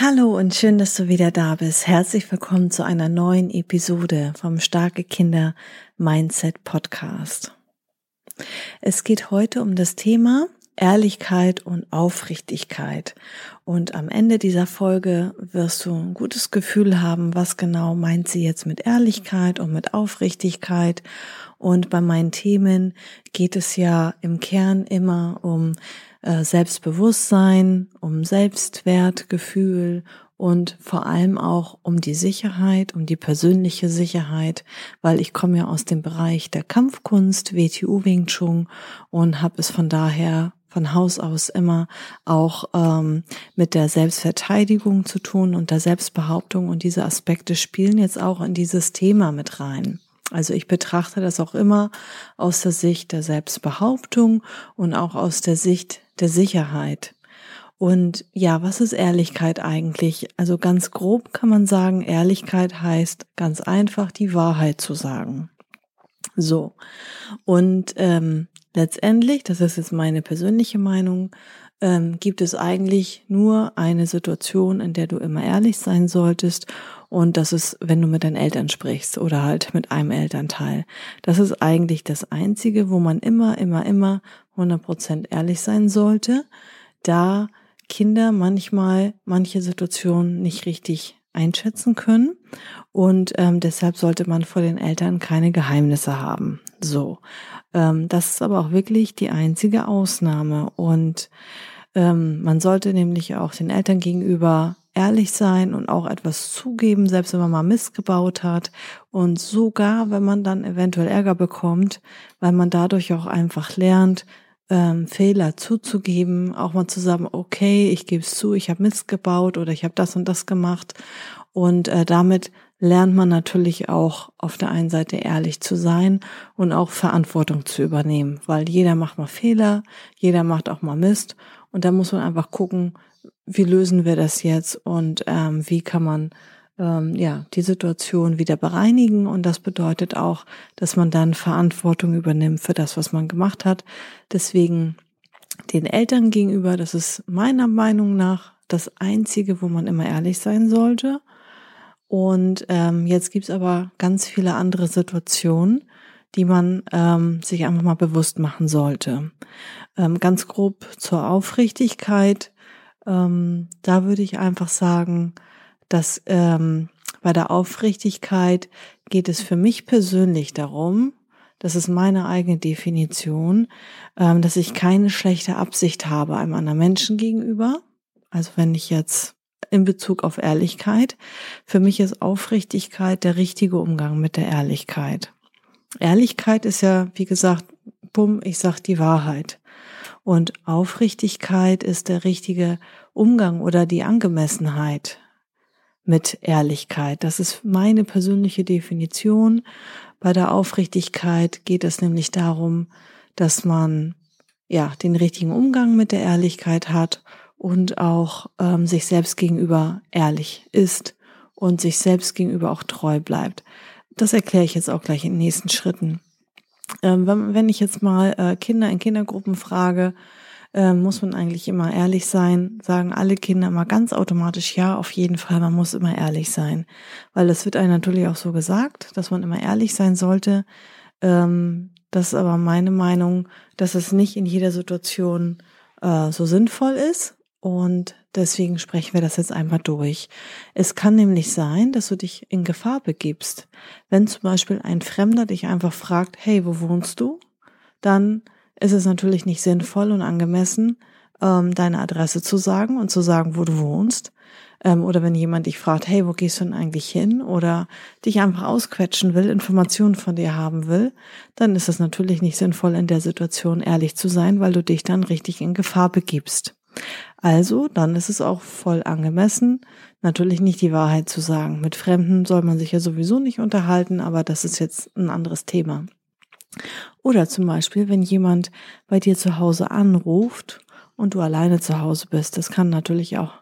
Hallo und schön, dass du wieder da bist. Herzlich willkommen zu einer neuen Episode vom Starke Kinder Mindset Podcast. Es geht heute um das Thema Ehrlichkeit und Aufrichtigkeit. Und am Ende dieser Folge wirst du ein gutes Gefühl haben, was genau meint sie jetzt mit Ehrlichkeit und mit Aufrichtigkeit. Und bei meinen Themen geht es ja im Kern immer um äh, Selbstbewusstsein, um Selbstwertgefühl und vor allem auch um die Sicherheit, um die persönliche Sicherheit, weil ich komme ja aus dem Bereich der Kampfkunst, WTU Wing Chun und habe es von daher von Haus aus immer auch ähm, mit der Selbstverteidigung zu tun und der Selbstbehauptung und diese Aspekte spielen jetzt auch in dieses Thema mit rein. Also ich betrachte das auch immer aus der Sicht der Selbstbehauptung und auch aus der Sicht der Sicherheit. Und ja, was ist Ehrlichkeit eigentlich? Also ganz grob kann man sagen, Ehrlichkeit heißt ganz einfach die Wahrheit zu sagen. So. Und ähm, letztendlich, das ist jetzt meine persönliche Meinung, ähm, gibt es eigentlich nur eine Situation, in der du immer ehrlich sein solltest und das ist, wenn du mit deinen Eltern sprichst oder halt mit einem Elternteil. Das ist eigentlich das Einzige, wo man immer, immer, immer 100% ehrlich sein sollte, da Kinder manchmal manche Situationen nicht richtig einschätzen können und ähm, deshalb sollte man vor den Eltern keine Geheimnisse haben. So, ähm, das ist aber auch wirklich die einzige Ausnahme und ähm, man sollte nämlich auch den Eltern gegenüber ehrlich sein und auch etwas zugeben, selbst wenn man mal Mist gebaut hat. Und sogar, wenn man dann eventuell Ärger bekommt, weil man dadurch auch einfach lernt, ähm, Fehler zuzugeben, auch mal zu sagen, okay, ich gebe es zu, ich habe Mist gebaut oder ich habe das und das gemacht. Und äh, damit lernt man natürlich auch auf der einen Seite ehrlich zu sein und auch Verantwortung zu übernehmen, weil jeder macht mal Fehler, jeder macht auch mal Mist und da muss man einfach gucken, wie lösen wir das jetzt und ähm, wie kann man ähm, ja die Situation wieder bereinigen und das bedeutet auch, dass man dann Verantwortung übernimmt für das, was man gemacht hat. Deswegen den Eltern gegenüber, das ist meiner Meinung nach das Einzige, wo man immer ehrlich sein sollte. Und ähm, jetzt gibt's aber ganz viele andere Situationen, die man ähm, sich einfach mal bewusst machen sollte. Ähm, ganz grob zur Aufrichtigkeit ähm, da würde ich einfach sagen, dass ähm, bei der Aufrichtigkeit geht es für mich persönlich darum, das ist meine eigene Definition, ähm, dass ich keine schlechte Absicht habe einem anderen Menschen gegenüber. Also wenn ich jetzt in Bezug auf Ehrlichkeit, für mich ist Aufrichtigkeit der richtige Umgang mit der Ehrlichkeit. Ehrlichkeit ist ja, wie gesagt, bumm, ich sag die Wahrheit. Und Aufrichtigkeit ist der richtige Umgang oder die Angemessenheit mit Ehrlichkeit. Das ist meine persönliche Definition. Bei der Aufrichtigkeit geht es nämlich darum, dass man ja den richtigen Umgang mit der Ehrlichkeit hat und auch ähm, sich selbst gegenüber ehrlich ist und sich selbst gegenüber auch treu bleibt. Das erkläre ich jetzt auch gleich in den nächsten Schritten. Ähm, wenn, wenn ich jetzt mal äh, Kinder in Kindergruppen frage, äh, muss man eigentlich immer ehrlich sein, sagen alle Kinder mal ganz automatisch ja, auf jeden Fall, man muss immer ehrlich sein. Weil das wird einem natürlich auch so gesagt, dass man immer ehrlich sein sollte. Ähm, das ist aber meine Meinung, dass es nicht in jeder Situation äh, so sinnvoll ist. Und deswegen sprechen wir das jetzt einmal durch. Es kann nämlich sein, dass du dich in Gefahr begibst. Wenn zum Beispiel ein Fremder dich einfach fragt, hey, wo wohnst du? Dann ist es natürlich nicht sinnvoll und angemessen, ähm, deine Adresse zu sagen und zu sagen, wo du wohnst. Ähm, oder wenn jemand dich fragt, hey, wo gehst du denn eigentlich hin? Oder dich einfach ausquetschen will, Informationen von dir haben will, dann ist es natürlich nicht sinnvoll, in der Situation ehrlich zu sein, weil du dich dann richtig in Gefahr begibst. Also, dann ist es auch voll angemessen, natürlich nicht die Wahrheit zu sagen. Mit Fremden soll man sich ja sowieso nicht unterhalten, aber das ist jetzt ein anderes Thema. Oder zum Beispiel, wenn jemand bei dir zu Hause anruft und du alleine zu Hause bist. Das kann natürlich auch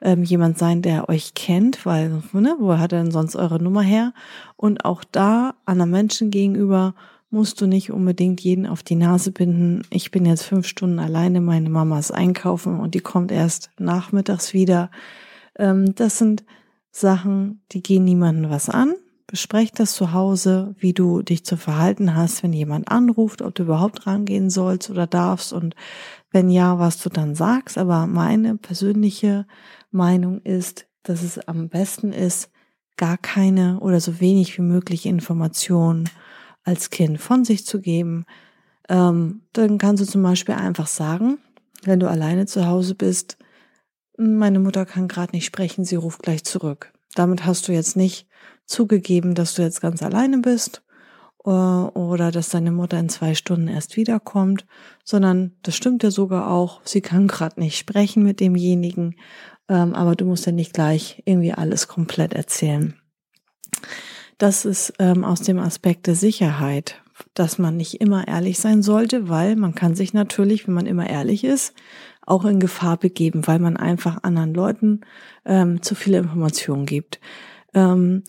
ähm, jemand sein, der euch kennt, weil, ne, wo hat er denn sonst eure Nummer her? Und auch da, anderen Menschen gegenüber, musst du nicht unbedingt jeden auf die Nase binden. Ich bin jetzt fünf Stunden alleine, meine Mama ist einkaufen und die kommt erst nachmittags wieder. Ähm, das sind Sachen, die gehen niemandem was an. Besprecht das zu Hause, wie du dich zu verhalten hast, wenn jemand anruft, ob du überhaupt rangehen sollst oder darfst und wenn ja, was du dann sagst. Aber meine persönliche Meinung ist, dass es am besten ist, gar keine oder so wenig wie möglich Informationen als Kind von sich zu geben. Ähm, dann kannst du zum Beispiel einfach sagen, wenn du alleine zu Hause bist, meine Mutter kann gerade nicht sprechen, sie ruft gleich zurück. Damit hast du jetzt nicht zugegeben, dass du jetzt ganz alleine bist äh, oder dass deine Mutter in zwei Stunden erst wiederkommt, sondern das stimmt ja sogar auch, sie kann gerade nicht sprechen mit demjenigen, ähm, aber du musst ja nicht gleich irgendwie alles komplett erzählen. Das ist ähm, aus dem Aspekt der Sicherheit, dass man nicht immer ehrlich sein sollte, weil man kann sich natürlich, wenn man immer ehrlich ist, auch in Gefahr begeben, weil man einfach anderen Leuten ähm, zu viele Informationen gibt. Ähm,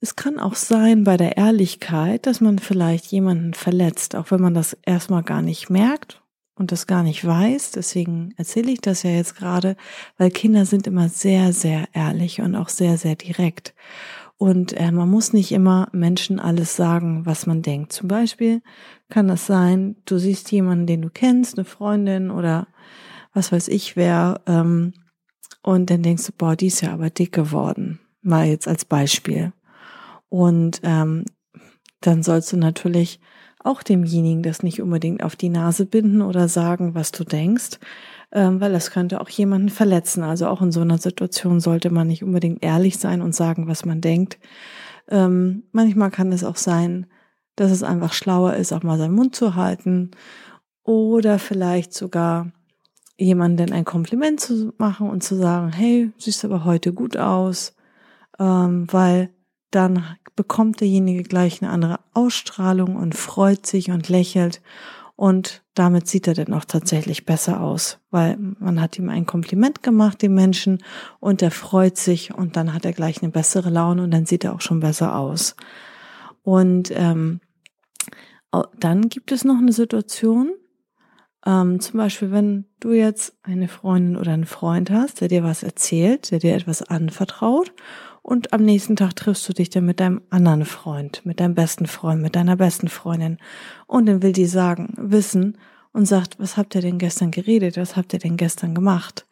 es kann auch sein bei der Ehrlichkeit, dass man vielleicht jemanden verletzt, auch wenn man das erstmal gar nicht merkt und das gar nicht weiß. Deswegen erzähle ich das ja jetzt gerade, weil Kinder sind immer sehr, sehr ehrlich und auch sehr, sehr direkt. Und äh, man muss nicht immer Menschen alles sagen, was man denkt. Zum Beispiel kann das sein, du siehst jemanden, den du kennst, eine Freundin oder was weiß ich wer, ähm, und dann denkst du, boah, die ist ja aber dick geworden. Mal jetzt als Beispiel. Und ähm, dann sollst du natürlich auch demjenigen das nicht unbedingt auf die Nase binden oder sagen, was du denkst, ähm, weil das könnte auch jemanden verletzen. Also auch in so einer Situation sollte man nicht unbedingt ehrlich sein und sagen, was man denkt. Ähm, manchmal kann es auch sein, dass es einfach schlauer ist, auch mal seinen Mund zu halten oder vielleicht sogar jemanden ein Kompliment zu machen und zu sagen, hey, siehst aber heute gut aus, ähm, weil dann bekommt derjenige gleich eine andere Ausstrahlung und freut sich und lächelt und damit sieht er dann auch tatsächlich besser aus, weil man hat ihm ein Kompliment gemacht, dem Menschen, und er freut sich und dann hat er gleich eine bessere Laune und dann sieht er auch schon besser aus. Und ähm, dann gibt es noch eine Situation, ähm, zum Beispiel, wenn du jetzt eine Freundin oder einen Freund hast, der dir was erzählt, der dir etwas anvertraut und am nächsten Tag triffst du dich dann mit deinem anderen Freund, mit deinem besten Freund, mit deiner besten Freundin und dann will die sagen, wissen und sagt, was habt ihr denn gestern geredet, was habt ihr denn gestern gemacht?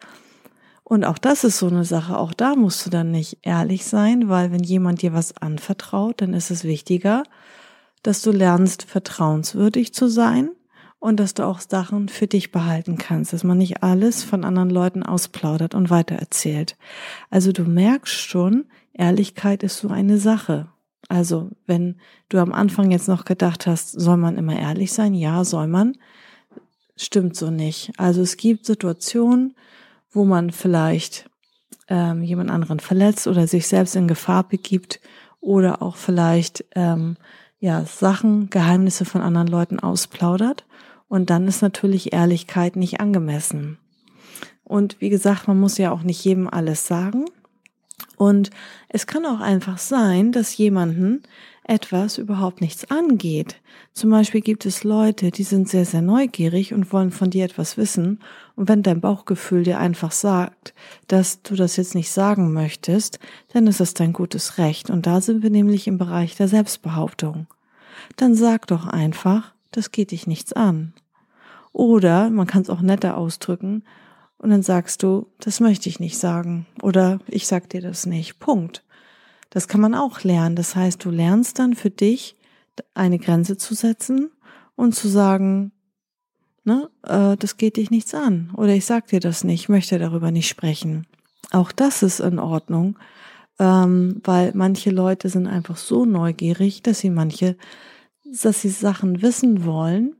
Und auch das ist so eine Sache, auch da musst du dann nicht ehrlich sein, weil wenn jemand dir was anvertraut, dann ist es wichtiger, dass du lernst, vertrauenswürdig zu sein und dass du auch Sachen für dich behalten kannst, dass man nicht alles von anderen Leuten ausplaudert und weitererzählt. Also du merkst schon, Ehrlichkeit ist so eine Sache. Also wenn du am Anfang jetzt noch gedacht hast, soll man immer ehrlich sein? Ja, soll man. Stimmt so nicht. Also es gibt Situationen, wo man vielleicht ähm, jemand anderen verletzt oder sich selbst in Gefahr begibt oder auch vielleicht ähm, ja Sachen, Geheimnisse von anderen Leuten ausplaudert. Und dann ist natürlich Ehrlichkeit nicht angemessen. Und wie gesagt, man muss ja auch nicht jedem alles sagen. Und es kann auch einfach sein, dass jemanden etwas überhaupt nichts angeht. Zum Beispiel gibt es Leute, die sind sehr, sehr neugierig und wollen von dir etwas wissen. Und wenn dein Bauchgefühl dir einfach sagt, dass du das jetzt nicht sagen möchtest, dann ist es dein gutes Recht. Und da sind wir nämlich im Bereich der Selbstbehauptung. Dann sag doch einfach, das geht dich nichts an. Oder man kann es auch netter ausdrücken und dann sagst du, das möchte ich nicht sagen oder ich sag dir das nicht. Punkt. Das kann man auch lernen. Das heißt, du lernst dann für dich eine Grenze zu setzen und zu sagen, ne, äh, das geht dich nichts an oder ich sag dir das nicht, möchte darüber nicht sprechen. Auch das ist in Ordnung, ähm, weil manche Leute sind einfach so neugierig, dass sie manche dass sie Sachen wissen wollen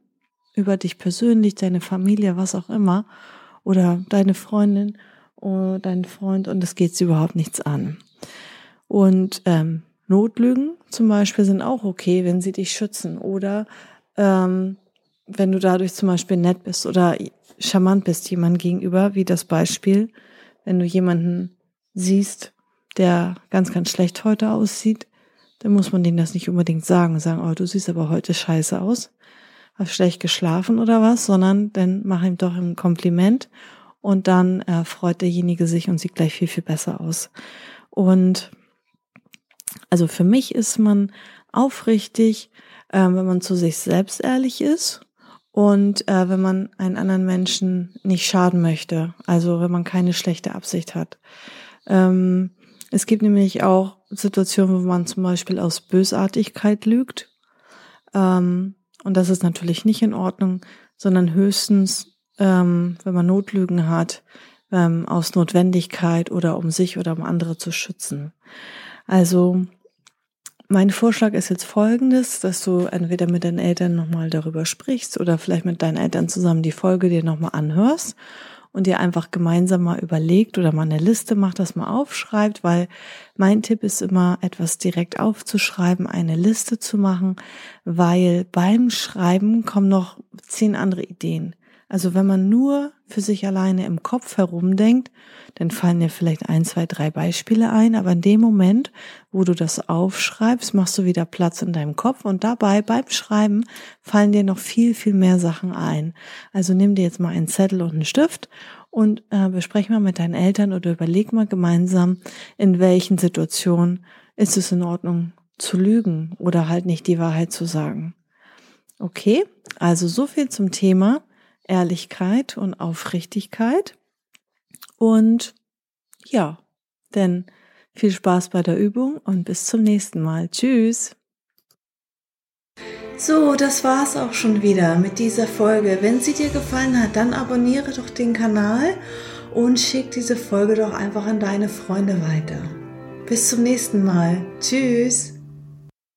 über dich persönlich, deine Familie, was auch immer. Oder deine Freundin oder dein Freund und es geht sie überhaupt nichts an. Und ähm, Notlügen zum Beispiel sind auch okay, wenn sie dich schützen oder ähm, wenn du dadurch zum Beispiel nett bist oder charmant bist jemand gegenüber, wie das Beispiel, wenn du jemanden siehst, der ganz, ganz schlecht heute aussieht, dann muss man denen das nicht unbedingt sagen, sagen, oh, du siehst aber heute scheiße aus, hast schlecht geschlafen oder was, sondern dann mach ihm doch ein Kompliment und dann äh, freut derjenige sich und sieht gleich viel, viel besser aus. Und also für mich ist man aufrichtig, äh, wenn man zu sich selbst ehrlich ist und äh, wenn man einen anderen Menschen nicht schaden möchte, also wenn man keine schlechte Absicht hat. Ähm, es gibt nämlich auch Situationen, wo man zum Beispiel aus Bösartigkeit lügt. Ähm, und das ist natürlich nicht in Ordnung, sondern höchstens, ähm, wenn man Notlügen hat, ähm, aus Notwendigkeit oder um sich oder um andere zu schützen. Also mein Vorschlag ist jetzt folgendes, dass du entweder mit deinen Eltern nochmal darüber sprichst oder vielleicht mit deinen Eltern zusammen die Folge dir nochmal anhörst und ihr einfach gemeinsam mal überlegt oder mal eine Liste macht, das mal aufschreibt, weil mein Tipp ist immer, etwas direkt aufzuschreiben, eine Liste zu machen, weil beim Schreiben kommen noch zehn andere Ideen. Also wenn man nur für sich alleine im Kopf herumdenkt, dann fallen dir vielleicht ein, zwei, drei Beispiele ein, aber in dem Moment, wo du das aufschreibst, machst du wieder Platz in deinem Kopf und dabei beim Schreiben fallen dir noch viel, viel mehr Sachen ein. Also nimm dir jetzt mal einen Zettel und einen Stift und äh, besprech mal mit deinen Eltern oder überleg mal gemeinsam, in welchen Situationen ist es in Ordnung zu lügen oder halt nicht die Wahrheit zu sagen. Okay, also so viel zum Thema Ehrlichkeit und Aufrichtigkeit. Und ja, denn viel Spaß bei der Übung und bis zum nächsten Mal. Tschüss. So, das war's auch schon wieder mit dieser Folge. Wenn sie dir gefallen hat, dann abonniere doch den Kanal und schick diese Folge doch einfach an deine Freunde weiter. Bis zum nächsten Mal. Tschüss.